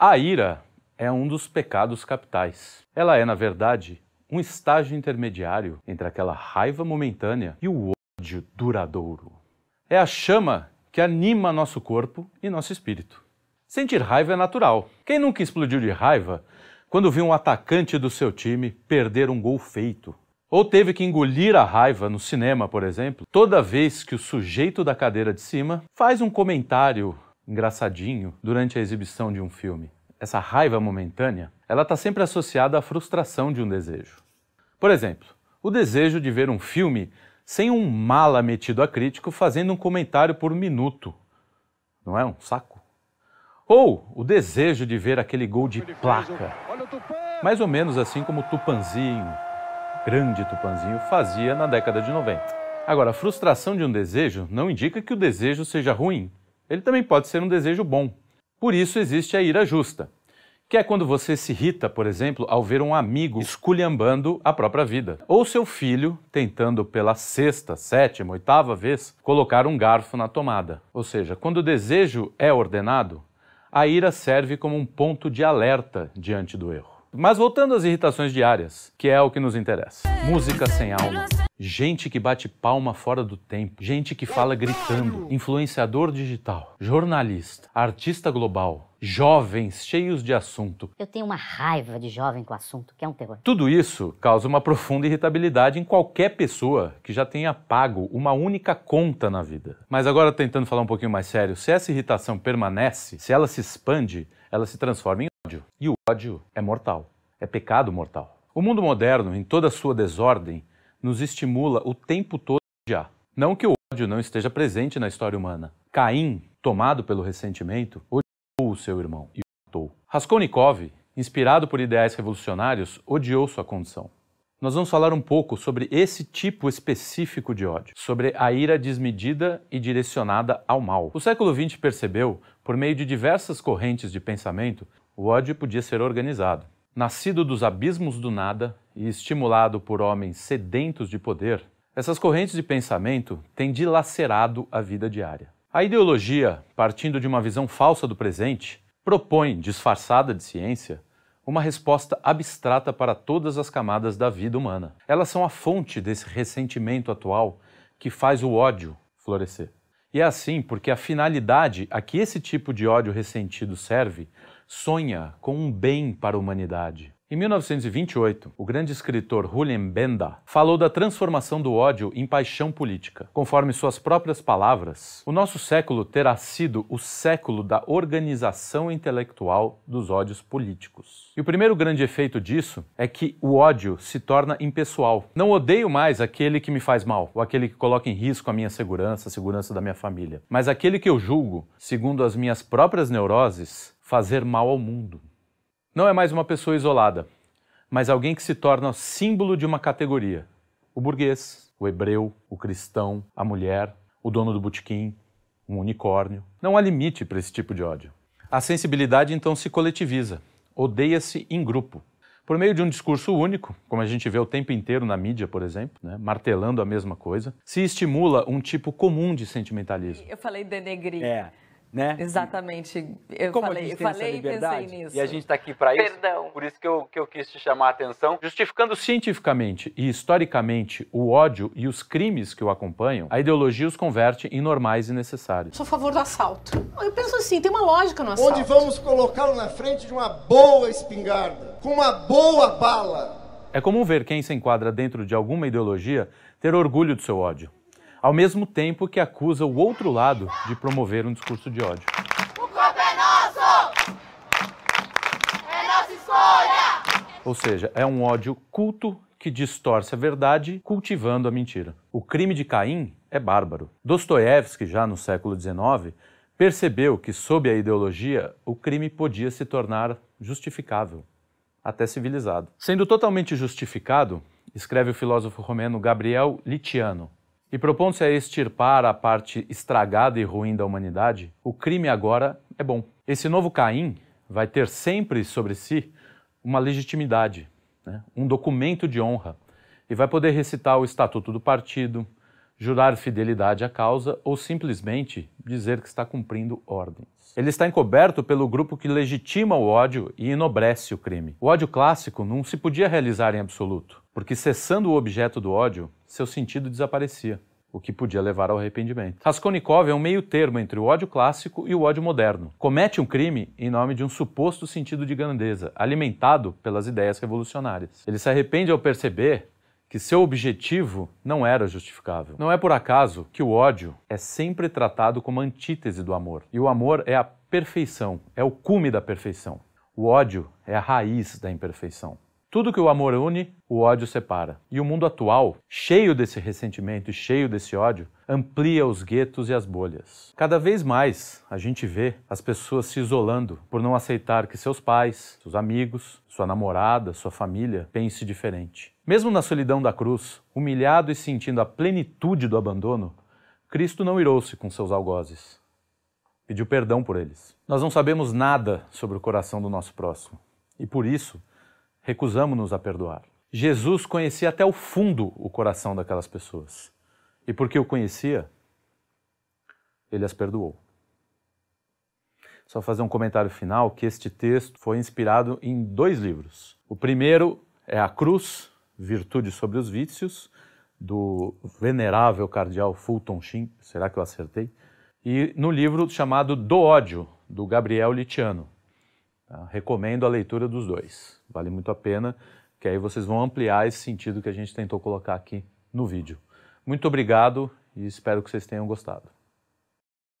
A ira é um dos pecados capitais. Ela é, na verdade, um estágio intermediário entre aquela raiva momentânea e o ódio duradouro. É a chama que anima nosso corpo e nosso espírito. Sentir raiva é natural. Quem nunca explodiu de raiva quando viu um atacante do seu time perder um gol feito? Ou teve que engolir a raiva no cinema, por exemplo, toda vez que o sujeito da cadeira de cima faz um comentário engraçadinho durante a exibição de um filme. Essa raiva momentânea, ela está sempre associada à frustração de um desejo. Por exemplo, o desejo de ver um filme sem um mala metido a crítico fazendo um comentário por minuto. Não é um saco? Ou o desejo de ver aquele gol de placa. Mais ou menos assim como o Tupanzinho, grande Tupanzinho, fazia na década de 90. Agora, a frustração de um desejo não indica que o desejo seja ruim ele também pode ser um desejo bom. Por isso existe a ira justa, que é quando você se irrita, por exemplo, ao ver um amigo esculhambando a própria vida, ou seu filho tentando pela sexta, sétima, oitava vez colocar um garfo na tomada. Ou seja, quando o desejo é ordenado, a ira serve como um ponto de alerta diante do erro. Mas voltando às irritações diárias, que é o que nos interessa. Música sem alma, gente que bate palma fora do tempo, gente que fala gritando, influenciador digital, jornalista, artista global, jovens cheios de assunto. Eu tenho uma raiva de jovem com assunto, que é um terror. Tudo isso causa uma profunda irritabilidade em qualquer pessoa que já tenha pago uma única conta na vida. Mas agora tentando falar um pouquinho mais sério, se essa irritação permanece, se ela se expande, ela se transforma em. E o ódio é mortal, é pecado mortal. O mundo moderno, em toda a sua desordem, nos estimula o tempo todo a odiar. Não que o ódio não esteja presente na história humana. Caim, tomado pelo ressentimento, odiou o seu irmão e o matou. Raskolnikov, inspirado por ideais revolucionários, odiou sua condição. Nós vamos falar um pouco sobre esse tipo específico de ódio, sobre a ira desmedida e direcionada ao mal. O século XX percebeu, por meio de diversas correntes de pensamento, o ódio podia ser organizado. Nascido dos abismos do nada e estimulado por homens sedentos de poder, essas correntes de pensamento têm dilacerado a vida diária. A ideologia, partindo de uma visão falsa do presente, propõe, disfarçada de ciência, uma resposta abstrata para todas as camadas da vida humana. Elas são a fonte desse ressentimento atual que faz o ódio florescer. E é assim porque a finalidade a que esse tipo de ódio ressentido serve sonha com um bem para a humanidade. Em 1928, o grande escritor Julian Benda falou da transformação do ódio em paixão política. Conforme suas próprias palavras, o nosso século terá sido o século da organização intelectual dos ódios políticos. E o primeiro grande efeito disso é que o ódio se torna impessoal. Não odeio mais aquele que me faz mal, ou aquele que coloca em risco a minha segurança, a segurança da minha família, mas aquele que eu julgo, segundo as minhas próprias neuroses, fazer mal ao mundo. Não é mais uma pessoa isolada, mas alguém que se torna símbolo de uma categoria: o burguês, o hebreu, o cristão, a mulher, o dono do botequim, um unicórnio. Não há limite para esse tipo de ódio. A sensibilidade então se coletiviza, odeia-se em grupo. Por meio de um discurso único, como a gente vê o tempo inteiro na mídia, por exemplo, né, martelando a mesma coisa, se estimula um tipo comum de sentimentalismo. Eu falei denegrir. É né? Exatamente. Eu Como falei, a gente tem falei e liberdade, pensei nisso. E a gente está aqui para isso. Perdão. Por isso que eu, que eu quis te chamar a atenção. Justificando cientificamente e historicamente o ódio e os crimes que o acompanham, a ideologia os converte em normais e necessários. Sou a favor do assalto. Eu penso assim, tem uma lógica no assalto. Onde vamos colocá-lo na frente de uma boa espingarda, com uma boa bala. É comum ver quem se enquadra dentro de alguma ideologia ter orgulho do seu ódio, ao mesmo tempo que acusa o outro lado de promover um discurso de ódio. O copo é nosso! É nossa escolha! Ou seja, é um ódio culto que distorce a verdade, cultivando a mentira. O crime de Caim é bárbaro. Dostoiévski, já no século XIX, percebeu que, sob a ideologia, o crime podia se tornar justificável, até civilizado. Sendo totalmente justificado, escreve o filósofo romeno Gabriel Litiano, e propondo-se a extirpar a parte estragada e ruim da humanidade, o crime agora é bom. Esse novo Caim vai ter sempre sobre si uma legitimidade, né? um documento de honra, e vai poder recitar o estatuto do partido, jurar fidelidade à causa ou simplesmente dizer que está cumprindo ordens. Ele está encoberto pelo grupo que legitima o ódio e enobrece o crime. O ódio clássico não se podia realizar em absoluto, porque cessando o objeto do ódio, seu sentido desaparecia, o que podia levar ao arrependimento. Raskolnikov é um meio termo entre o ódio clássico e o ódio moderno. Comete um crime em nome de um suposto sentido de grandeza, alimentado pelas ideias revolucionárias. Ele se arrepende ao perceber que seu objetivo não era justificável. Não é por acaso que o ódio é sempre tratado como antítese do amor. E o amor é a perfeição, é o cume da perfeição. O ódio é a raiz da imperfeição. Tudo que o amor une, o ódio separa. E o mundo atual, cheio desse ressentimento e cheio desse ódio, amplia os guetos e as bolhas. Cada vez mais a gente vê as pessoas se isolando por não aceitar que seus pais, seus amigos, sua namorada, sua família pense diferente. Mesmo na solidão da cruz, humilhado e sentindo a plenitude do abandono, Cristo não irou-se com seus algozes. Pediu perdão por eles. Nós não sabemos nada sobre o coração do nosso próximo. E por isso, recusamos-nos a perdoar. Jesus conhecia até o fundo o coração daquelas pessoas. E porque o conhecia, ele as perdoou. Só fazer um comentário final que este texto foi inspirado em dois livros. O primeiro é A Cruz, Virtude sobre os Vícios, do venerável cardeal Fulton Sheen, será que eu acertei? E no livro chamado Do Ódio, do Gabriel Litiano. Tá? Recomendo a leitura dos dois. Vale muito a pena, que aí vocês vão ampliar esse sentido que a gente tentou colocar aqui no vídeo. Muito obrigado e espero que vocês tenham gostado.